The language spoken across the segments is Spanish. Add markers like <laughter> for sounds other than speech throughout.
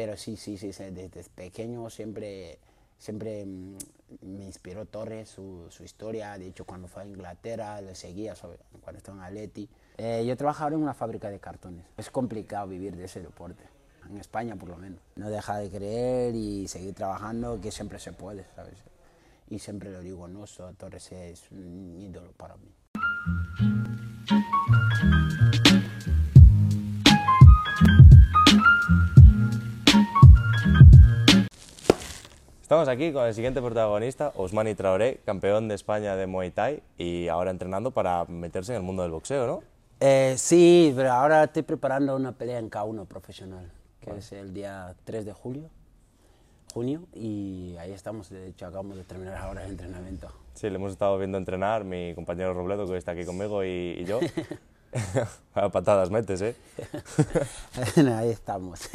pero sí, sí, sí, desde pequeño siempre, siempre mm, me inspiró Torres, su, su, historia. De hecho, cuando fue a Inglaterra, le seguía cuando estaba en Atleti. Eh, yo trabajaba en una fábrica de cartones. Es complicado vivir de ese deporte, en España por lo menos. No deja de creer y seguir trabajando, que siempre se puede, ¿sabes? Y siempre lo digo, ¿no? Torres es un ídolo para mí. Estamos aquí con el siguiente protagonista, Osmani Traoré, campeón de España de Muay Thai y ahora entrenando para meterse en el mundo del boxeo, ¿no? Eh, sí, pero ahora estoy preparando una pelea en K1 profesional, que es el día 3 de julio, junio, y ahí estamos, de hecho acabamos de terminar ahora el entrenamiento. Sí, le hemos estado viendo entrenar, mi compañero Robledo, que está aquí conmigo, y, y yo. <laughs> <laughs> A patadas metes, ¿eh? <laughs> ahí estamos.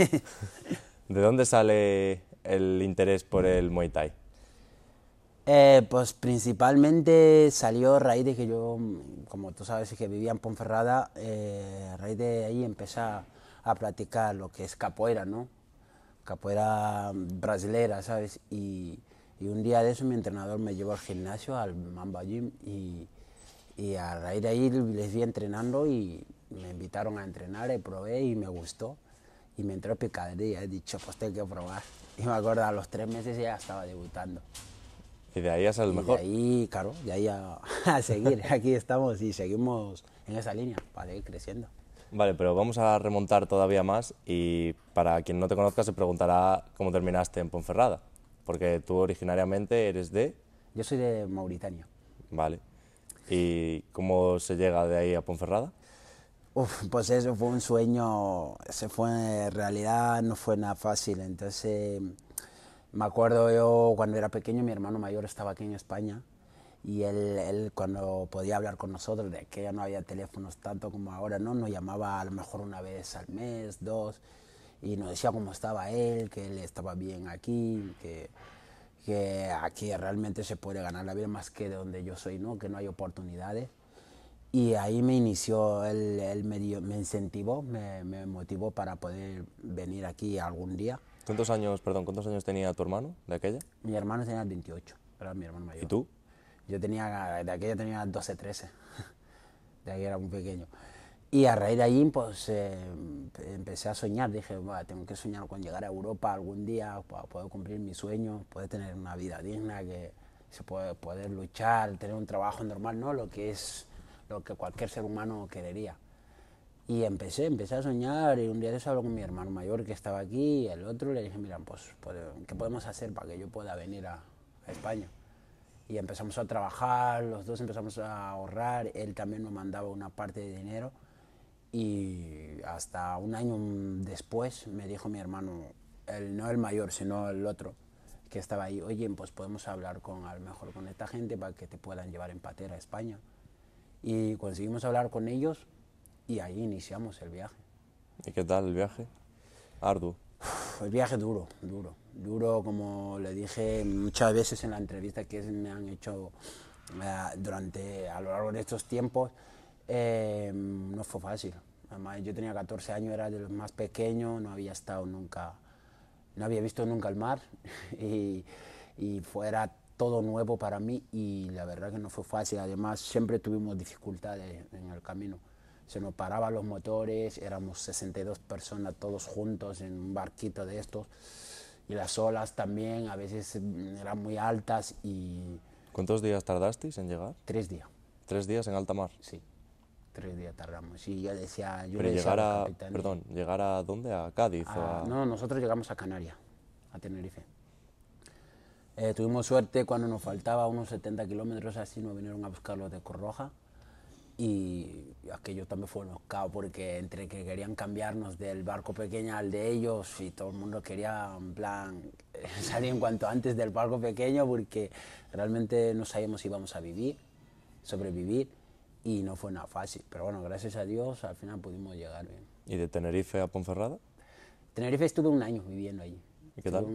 ¿De dónde sale el interés por el Muay Thai? Eh, pues principalmente salió a raíz de que yo, como tú sabes, que vivía en Ponferrada, eh, a raíz de ahí empecé a, practicar lo que es capoeira, ¿no? Capoeira brasilera, ¿sabes? Y, y, un día de eso mi entrenador me llevó al gimnasio, al Mamba Gym, y, y a raíz de ahí les vi entrenando y me invitaron a entrenar, y probé y me gustó. Y me entró picadilla, he dicho, pues tengo que probar. Y me acuerdo, a los tres meses ya estaba debutando. Y de ahí a ser el mejor. De ahí, claro, de ahí a, <laughs> seguir. <laughs> Aquí estamos y seguimos en esa línea para ir creciendo. Vale, pero vamos a remontar todavía más y para quien no te conozca se preguntará cómo terminaste en Ponferrada, porque tú originariamente eres de... Yo soy de Mauritania. Vale. ¿Y cómo se llega de ahí a Ponferrada? Pues eso fue un sueño, se fue en realidad, no fue nada fácil. Entonces, me acuerdo yo cuando era pequeño, mi hermano mayor estaba aquí en España y él, él, cuando podía hablar con nosotros, de que ya no había teléfonos tanto como ahora, ¿no? Nos llamaba a lo mejor una vez al mes, dos, y nos decía cómo estaba él, que él estaba bien aquí, que, que aquí realmente se puede ganar la vida más que de donde yo soy, ¿no? Que no hay oportunidades. Y ahí me inició, él, él me, me, incentivó, me, me, motivó para poder venir aquí algún día. ¿Cuántos años, perdón, cuántos años tenía tu hermano de aquella? Mi hermano tenía 28, era mi hermano mayor. ¿Y tú? Yo tenía, de aquella tenía 12, 13, <laughs> de aquella era muy pequeño. Y a raíz de ahí, pues eh, empecé a soñar, dije, tengo que soñar con llegar a Europa algún día para poder cumplir mi sueño, poder tener una vida digna, que se puede poder luchar, tener un trabajo normal, ¿no? Lo que es lo que cualquier ser humano querería. Y empecé, empecé a soñar y un día de eso hablo con mi hermano mayor que estaba aquí y el otro le dije, mira, pues, ¿qué podemos hacer para que yo pueda venir a, España? Y empezamos a trabajar, los dos empezamos a ahorrar, él también nos mandaba una parte de dinero y hasta un año después me dijo mi hermano, el, no el mayor, sino el otro, que estaba ahí, oye, pues podemos hablar con, a lo mejor con esta gente para que te puedan llevar en patera a España y conseguimos hablar con ellos y ahí iniciamos el viaje. ¿Y qué tal el viaje? Arduo. El viaje duro, duro, duro como le dije muchas veces en la entrevista que me han hecho eh, durante a lo largo de estos tiempos, eh, no fue fácil. Además, yo tenía 14 años, era de los más pequeños, no había estado nunca, no había visto nunca el mar <laughs> y, y fuera todo nuevo para mí y la verdad que no fue fácil. Además, siempre tuvimos dificultades en el camino. Se nos paraban los motores, éramos 62 personas todos juntos en un barquito de estos y las olas también a veces eran muy altas y... ¿Cuántos días tardasteis en llegar? Tres días. ¿Tres días en alta mar? Sí, tres días tardamos. Y yo decía... Yo Pero llegar a... Perdón, ¿llegar a dónde? ¿A Cádiz? a... No, nosotros llegamos a Canarias, a Tenerife. Eh, tuvimos suerte cuando nos faltaba unos 70 kilómetros así, nos vinieron a buscar los de Corroja y aquello también fue un caos porque entre que querían cambiarnos del barco pequeño al de ellos y todo el mundo quería en plan <laughs> salir en cuanto antes del barco pequeño porque realmente no sabíamos si íbamos a vivir, sobrevivir y no fue nada fácil. Pero bueno, gracias a Dios al final pudimos llegar bien. ¿Y de Tenerife a Ponferrada? Tenerife estuve un año viviendo allí. ¿Y qué tal?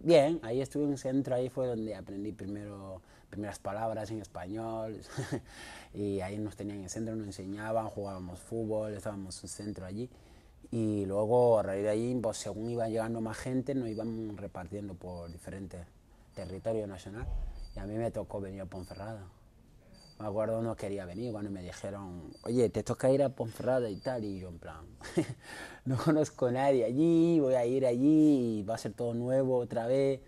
Bien, ahí estuve en un centro, ahí fue donde aprendí primero primeras palabras en español <laughs> y ahí nos tenían en el centro, nos enseñaban, jugábamos fútbol, estábamos en un centro allí Y luego, a raíz de ahí, pues según iba llegando más gente, nos iban repartiendo por diferentes territorios nacionales. Y a mí me tocó venir a Ponferrada. Me acuerdo no quería venir cuando me dijeron, oye, te toca ir a Ponferrada y tal. Y yo, en plan, <laughs> no conozco a nadie allí, voy a ir allí y va a ser todo nuevo otra vez.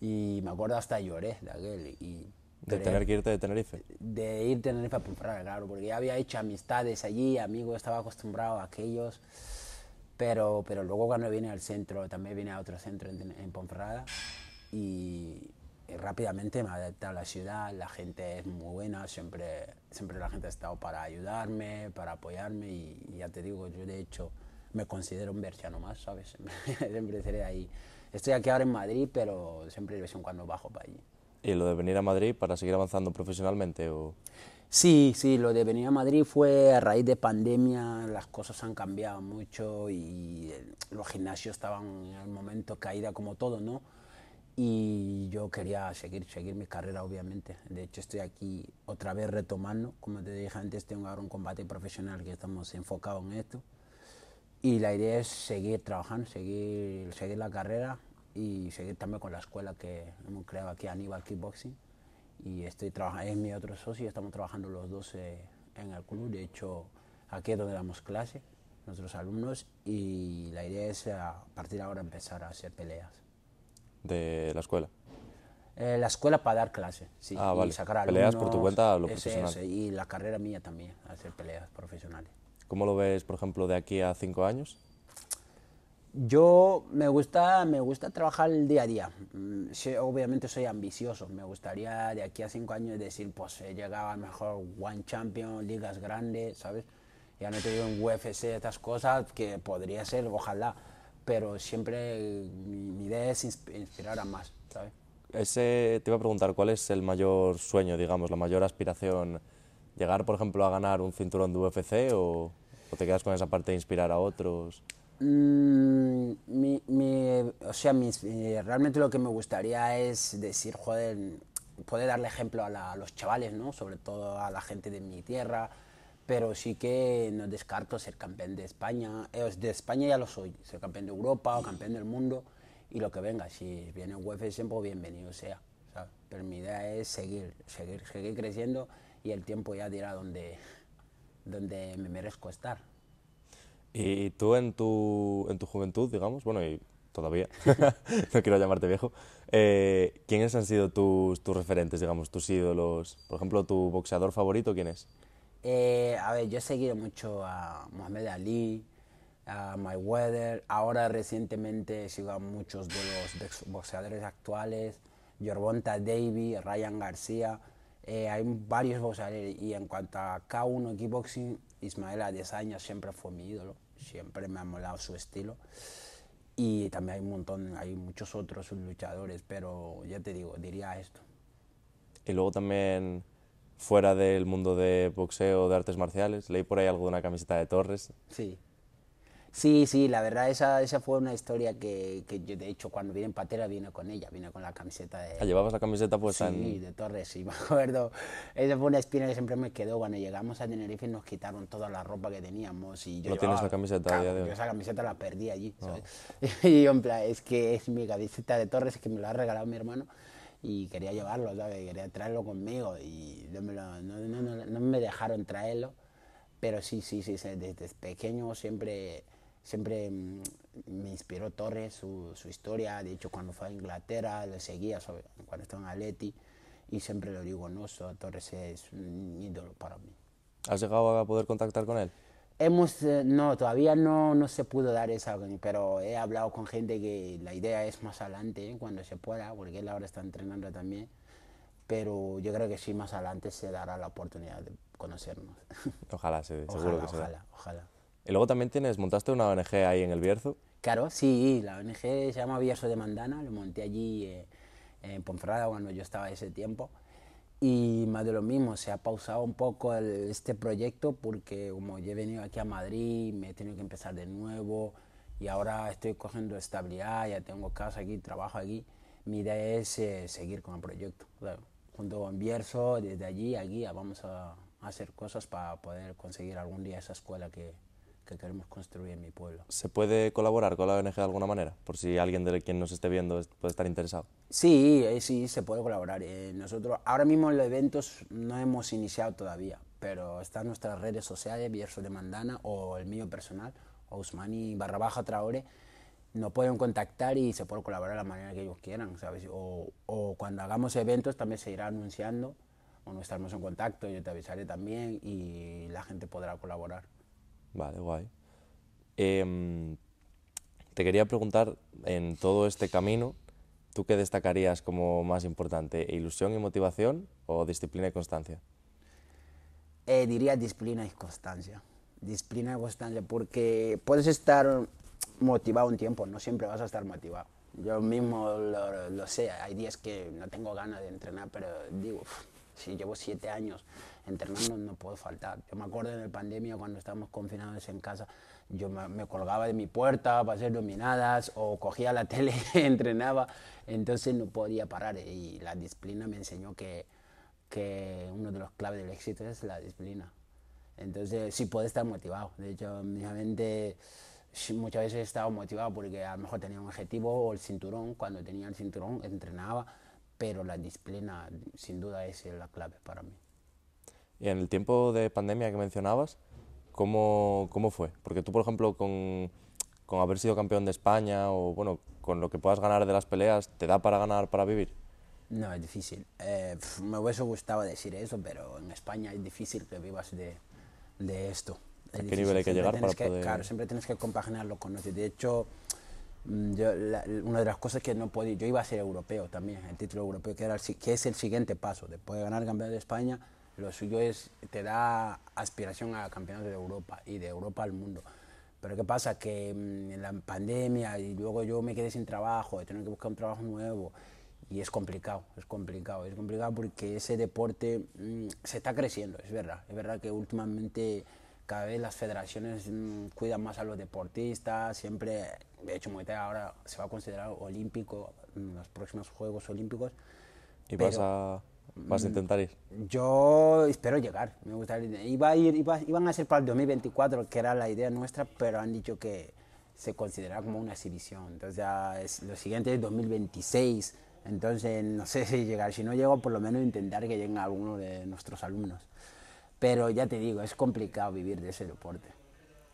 Y me acuerdo hasta lloré de aquel. Y de tener que irte de Tenerife. De ir a Tenerife a Ponferrada, claro, porque ya había hecho amistades allí, amigos, estaba acostumbrado a aquellos. Pero, pero luego cuando vine al centro, también vine a otro centro en, en Ponferrada y, rápidamente me adapté a la ciudad, la gente es muy buena, siempre, siempre la gente ha estado para ayudarme, para apoyarme y, ya te digo, yo de hecho me considero un berciano más, ¿sabes? <laughs> siempre seré ahí. Estoy aquí ahora en Madrid, pero siempre de vez en cuando bajo para allí. ¿Y lo de venir a Madrid para seguir avanzando profesionalmente? O... Sí, sí, lo de venir a Madrid fue a raíz de pandemia, las cosas han cambiado mucho y los gimnasios estaban en el momento caída como todo, ¿no? Y yo quería seguir, seguir mi carrera, obviamente. De hecho, estoy aquí otra vez retomando. Como te dije antes, tengo ahora un combate profesional que estamos enfocados en esto. Y la idea es seguir trabajando, seguir, seguir la carrera y seguir también con la escuela que hemos creado aquí, Aníbal Kickboxing. Y estoy trabajando, es mi otro socio, estamos trabajando los dos eh, en el club. De hecho, aquí es donde damos clase, nuestros alumnos, y la idea es a partir de ahora empezar a hacer peleas. ¿De la escuela? Eh, la escuela para dar clase, sí. Ah, vale. sacar peleas por tu cuenta lo profesional. y la carrera mía también, hacer peleas profesionales. ¿Cómo lo ves, por ejemplo, de aquí a cinco años? Yo me gusta, me gusta trabajar el día a día. Mm, obviamente soy ambicioso. Me gustaría de aquí a cinco años decir, pues he llegado a mejor One Champion, ligas grandes, ¿sabes? Ya no te digo en UFC, estas cosas, que podría ser, ojalá. Pero siempre mi, idea es inspirar a más, ¿sabes? Ese, te iba a preguntar, ¿cuál es el mayor sueño, digamos, la mayor aspiración? ¿Llegar, por ejemplo, a ganar un cinturón de UFC o, o te quedas con esa parte de inspirar a otros? Mm, mi, mi, o sea, realmente lo que me gustaría es decir, joder, poder darle ejemplo a, los chavales, ¿no? Sobre todo a la gente de mi tierra, pero sí que no descarto ser campeón de España. Eh, de España ya lo soy, ser campeón de Europa o campeón del mundo y lo que venga. Si viene UFC, pues bienvenido sea. Pero mi idea es seguir, seguir, seguir creciendo y el tiempo ya dirá dónde, dónde me merezco estar. Y tú en tu, en tu juventud, digamos, bueno, y todavía, <laughs> no quiero llamarte viejo, eh, ¿quiénes han sido tus, tus referentes, digamos, tus ídolos? Por ejemplo, ¿tu boxeador favorito quién es? Eh, a ver, yo he seguido mucho a Mohamed Ali, a Mayweather, ahora recientemente sigo a muchos de los boxeadores actuales, Yorvonta Davy, Ryan García, eh, hay varios boxeadores. Y en cuanto a K1 Kickboxing, Ismael Adesanya siempre fue mi ídolo, siempre me ha molado su estilo. Y también hay un montón, hay muchos otros luchadores, pero ya te digo, diría esto. Y luego también, fuera del mundo de boxeo, de artes marciales, leí por ahí algo de una camiseta de Torres. Sí, Sí, sí, la verdad esa, esa fue una historia que, que, yo de hecho cuando vine en Patera vine con ella, vine con la camiseta de... Ah, ¿Llevabas la camiseta puesta sí, de Torres, sí, <laughs> me acuerdo. Esa fue una espina que siempre me quedó cuando llegamos a Tenerife nos quitaron toda la ropa que teníamos y yo... ¿No tienes la camiseta a día de hoy? esa camiseta la perdí allí, ¿sabes? <laughs> Y yo en plan, es que es mi camiseta de Torres que me la ha regalado mi hermano y quería llevarlo, ¿sabes? Quería traerlo conmigo y no me, no, no, no me dejaron traerlo, pero sí, sí, sí, desde pequeño siempre siempre mm, me inspiró Torres, su, su, historia. De hecho, cuando fue a Inglaterra, le seguía cuando estaba en Atleti. Y siempre lo digo, no, Torres es un ídolo para mí. ¿Has llegado a poder contactar con él? Hemos, eh, no, todavía no, no se pudo dar esa, pero he hablado con gente que la idea es más adelante, cuando se pueda, porque él ahora está entrenando también. Pero yo creo que sí, más adelante se dará la oportunidad de conocernos. <laughs> Ojalá, sí, seguro que Ojalá, ojalá. Y luego también tienes, montaste una ONG ahí en el Bierzo. Claro, sí, la ONG se llama Bierzo de Mandana, lo monté allí eh, en Ponferrada cuando yo estaba ese tiempo. Y más de lo mismo, se ha pausado un poco este proyecto porque como yo he venido aquí a Madrid, me he tenido que empezar de nuevo y ahora estoy cogiendo estabilidad, ya tengo casa aquí, trabajo aquí. Mi idea es eh, seguir con el proyecto. junto con Bierzo, desde allí a aquí, vamos a hacer cosas para poder conseguir algún día esa escuela que, que queremos construir en mi pueblo. ¿Se puede colaborar con la ONG de alguna manera? Por si alguien de quien nos esté viendo puede estar interesado. Sí, eh, sí, se puede colaborar. Eh, nosotros ahora mismo los eventos no hemos iniciado todavía, pero están nuestras redes sociales, Bierzo de Mandana o el mío personal, Ousmani barra baja Traore, nos pueden contactar y se puede colaborar de la manera que ellos quieran, ¿sabes? O, o cuando hagamos eventos también se irá anunciando o no estaremos en contacto, yo te avisaré también y la gente podrá colaborar. Vale, guay. Em, te quería preguntar, en todo este camino, ¿tú qué destacarías como más importante? ¿Ilusión y motivación o disciplina y constancia? Eh, diría disciplina y constancia. Disciplina y constancia, porque puedes estar motivado un tiempo, no siempre vas a estar motivado. Yo mismo lo, lo sé, hay días que no tengo ganas de entrenar, pero digo, si llevo siete años entrenando no puedo faltar. Yo me acuerdo en la pandemia cuando estábamos confinados en casa, yo me, colgaba de mi puerta para hacer dominadas o cogía la <laughs> tele entrenaba, entonces no podía parar y la disciplina me enseñó que, que uno de los claves del éxito es la disciplina. Entonces sí puedo estar motivado, de hecho mi mente muchas veces he estado motivado porque a lo mejor tenía un objetivo o el cinturón, cuando tenía el cinturón entrenaba, pero la disciplina sin duda es la clave para mí. Y en el tiempo de pandemia que mencionabas, ¿cómo, cómo fue? Porque tú, por ejemplo, con, con, haber sido campeón de España o bueno, con lo que puedas ganar de las peleas, ¿te da para ganar, para vivir? No, es difícil. Eh, me hubiese gustado decir eso, pero en España es difícil que vivas de, de esto. ¿A qué nivel hay que llegar para que, poder...? Claro, siempre tienes que compaginarlo con otro. De hecho, mm, yo, una de las cosas que no podía, yo iba a ser europeo también, el título europeo, que, era que es el siguiente paso. Después de ganar el campeón de España, lo suyo es, te da aspiración a campeonato de Europa y de Europa al mundo. Pero ¿qué pasa? Que mm, en la pandemia y luego yo me quedé sin trabajo, he tenido que buscar un trabajo nuevo y es complicado, es complicado, es complicado porque ese deporte mm, se está creciendo, es verdad, es verdad que últimamente cada vez las federaciones mm, cuidan más a los deportistas, siempre, de hecho Muay Thai ahora se va a considerar olímpico en los próximos Juegos Olímpicos. ¿Y vas, a, vas a mm, intentar ir? Yo espero llegar, me gustaría, iba a ir, iba, iban a ser para el 2024, que era la idea nuestra, pero han dicho que se considera como una exhibición, entonces ya es, lo siguiente es 2026, entonces no sé si llegar, si no llego por lo menos intentar que lleguen algunos de nuestros alumnos. Pero ya te digo, es complicado vivir de ese deporte.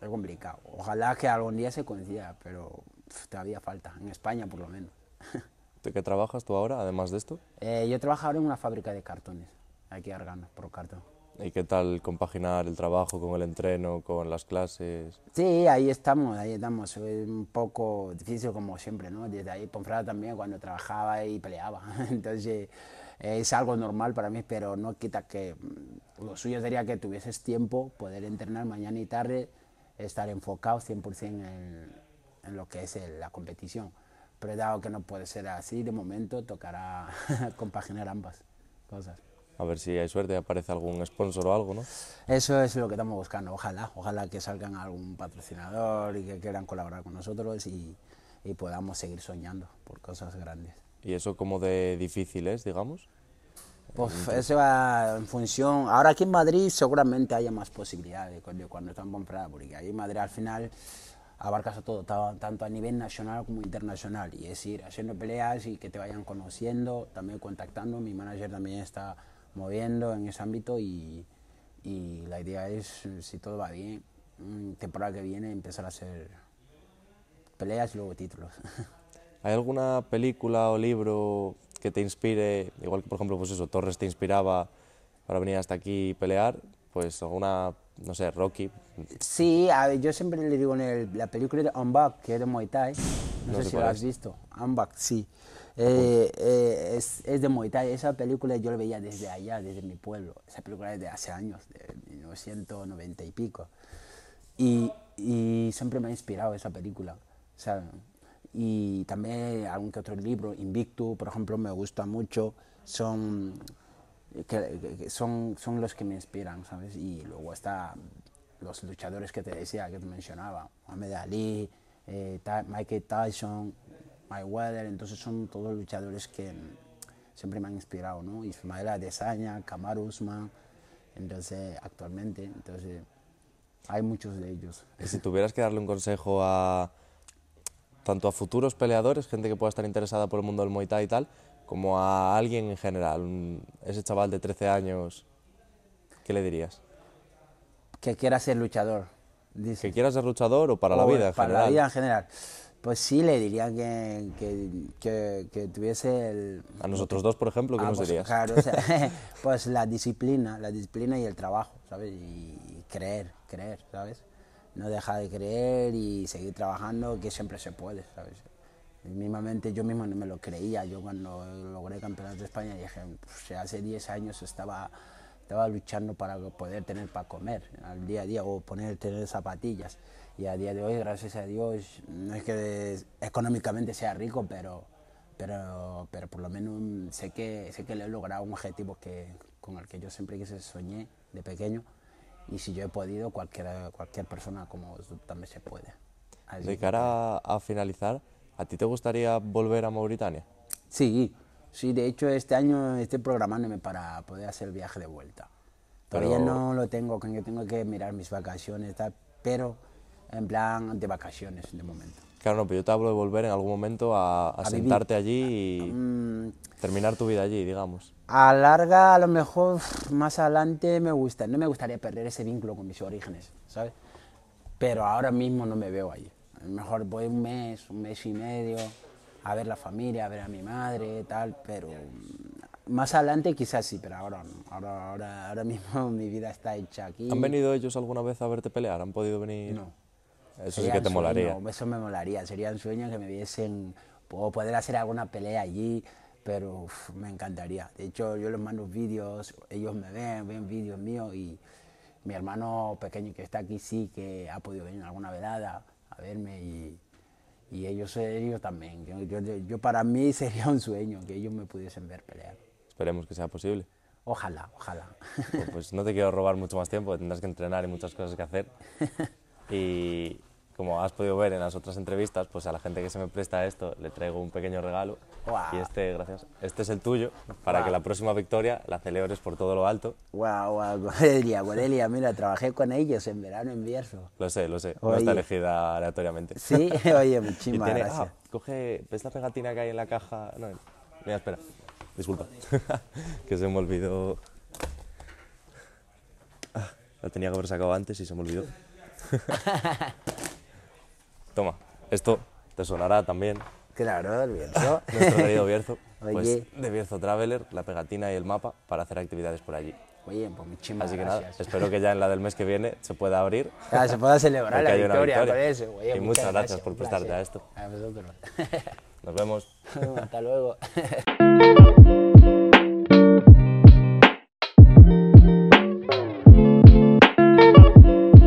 Es complicado. Ojalá que algún día se consiga, pero todavía falta, en España por lo menos. <laughs> ¿De qué trabajas tú ahora, además de esto? Eh, yo trabajo ahora en una fábrica de cartones, aquí en Argana, por cartón. ¿Y qué tal compaginar el trabajo con el entreno, con las clases? Sí, ahí estamos, ahí estamos. Es un poco difícil como siempre, ¿no? Desde ahí, Ponfrada también, cuando trabajaba y peleaba. <laughs> Entonces, es algo normal para mí, pero no quita que mm, lo suyo sería que tuvieses tiempo, poder entrenar mañana y tarde, estar enfocado 100% en, en lo que es la competición. Pero dado que no puede ser así, de momento tocará <laughs> compaginar ambas cosas. A ver si hay suerte, aparece algún sponsor o algo, ¿no? Eso es lo que estamos buscando, ojalá, ojalá que salgan algún patrocinador y que quieran colaborar con nosotros y, y podamos seguir soñando por cosas grandes. ¿Y eso como de difícil es, digamos? Pues eso va en función. Ahora aquí en Madrid seguramente haya más posibilidades de cuando están en Pomfrada, porque ahí en Madrid al final abarcas a todo, tanto a nivel nacional como internacional. Y es ir haciendo peleas y que te vayan conociendo, también contactando. Mi manager también está moviendo en ese ámbito y, y la idea es, si todo va bien, temporada que viene empezar a hacer peleas y luego títulos. <laughs> ¿Hay alguna película o libro que te inspire, igual que por ejemplo, pues eso, Torres te inspiraba para venir hasta aquí y pelear, pues alguna, no sé, Rocky? Sí, yo siempre le digo en la película de Unback, que es de Muay Thai, no, sé si lo has visto, Unback, sí. Eh, eh, es, es, de Muay Thai, esa película yo la veía desde allá, desde mi pueblo, esa película es de hace años, de 1990 y pico, y, y siempre me ha inspirado esa película, o sea, y también algún que otro libro, Invictus, por ejemplo, me gusta mucho, son, que, son, son los que me inspiran, ¿sabes? Y luego está los luchadores que te decía, que te mencionaba, Mohamed Ali, eh, Michael Tyson, Mayweather, entonces son todos luchadores que siempre me han inspirado, ¿no? Ismael Adesanya, Kamaru Usman, entonces actualmente, entonces Hay muchos de ellos. Y si tuvieras que darle un consejo a tanto a futuros peleadores, gente que pueda estar interesada por el mundo del Muay Thai y tal, como a alguien en general, un- ese chaval de 13 años, ¿qué le dirías? Que quiera ser luchador. Dice. ¿Que quieras ser luchador o para la vida en para general? la vida en general. Pues sí, le diría que, que, que, que tuviese el... A nosotros dos, por ejemplo, ¿qué Ah, nos pues, dirías? Claro, o sea, <laughs> <laughs> pues la disciplina, la disciplina y el trabajo, ¿sabes? Y creer, creer, ¿sabes? No dejar de creer y seguir trabajando, que siempre se puede, ¿sabes? Mismamente yo mismo no me lo creía. Yo cuando logré campeonato de España dije, "Pues, hace 10 años estaba, estaba luchando para poder tener para comer al día a día o poner, tener zapatillas. Y a día de hoy, gracias a Dios, no es que económicamente sea rico, pero, pero, pero por lo menos sé que, sé que le he logrado un objetivo que, con el que yo siempre quise soñé de pequeño. Y si yo he podido, cualquier, cualquier persona como tú también se puede. Así De que- cara a finalizar, ¿a ti te gustaría volver a Mauritania? Sí, sí, de hecho este año estoy programándome para poder hacer el viaje de vuelta. Todavía Pero- no lo tengo, que yo tengo que mirar mis vacaciones, tal, pero en plan de vacaciones de momento. Claro, no, pero yo te hablo de volver en algún momento a, a vivir. sentarte allí y Mm, terminar tu vida allí, digamos. a larga, a lo mejor más adelante me gusta, no me gustaría perder ese vínculo con mis orígenes, ¿sabes? Pero ahora mismo no me veo allí. A lo mejor voy un mes, un mes y medio a ver la familia, a ver a mi madre, tal, pero mm, más adelante quizás sí, pero ahora no. Ahora, ahora, ahora mismo <laughs> mi vida está hecha aquí. ¿Han venido ellos alguna vez a verte pelear? ¿Han podido venir? No. Eso sí Sería que un te molaría. sueño, eso me molaría, sería un sueño que me viesen, o poder hacer alguna pelea allí, pero uf, me encantaría. De hecho, yo les mando vídeos, ellos me ven, ven vídeos míos y mi hermano pequeño que está aquí sí que ha podido venir alguna velada a verme y, y ellos, ellos también. Yo, yo- yo para mí sería un sueño que ellos me pudiesen ver pelear. Esperemos que sea posible. Ojalá, ojalá. Pues, pues no te quiero robar mucho más tiempo, tendrás que entrenar y muchas cosas que hacer. Y <laughs> como has podido ver en las otras entrevistas, pues a la gente que se me presta esto le traigo un pequeño regalo. Y este, gracias, este es el tuyo, para que la próxima victoria la celebres por todo lo alto. Guau, guau, Godelia, Godelia, mira, trabajé con ellos en verano en Bierzo. Lo sé, lo sé, no está elegida aleatoriamente. Sí, <laughs> oye, muchísimas tiene, gracias. ah, coge, ¿ves la pegatina que hay en la caja? No, mira, espera, disculpa, <laughs> que se me olvidó. Ah, la tenía que haber sacado antes y se me olvidó. <laughs> Toma, esto te sonará también. Claro, el Bierzo. <laughs> Nuestro querido Bierzo, <laughs> pues de Bierzo Traveler, la pegatina y el mapa para hacer actividades por allí. Oye, pues muchísimas Así que gracias. nada, espero que ya en la del mes que viene se pueda abrir. Ah, se pueda celebrar <laughs> la victoria, victoria. con eso. Oye, Y muchas gracias por un prestarte a esto. A vosotros. Nos vemos. Hasta luego.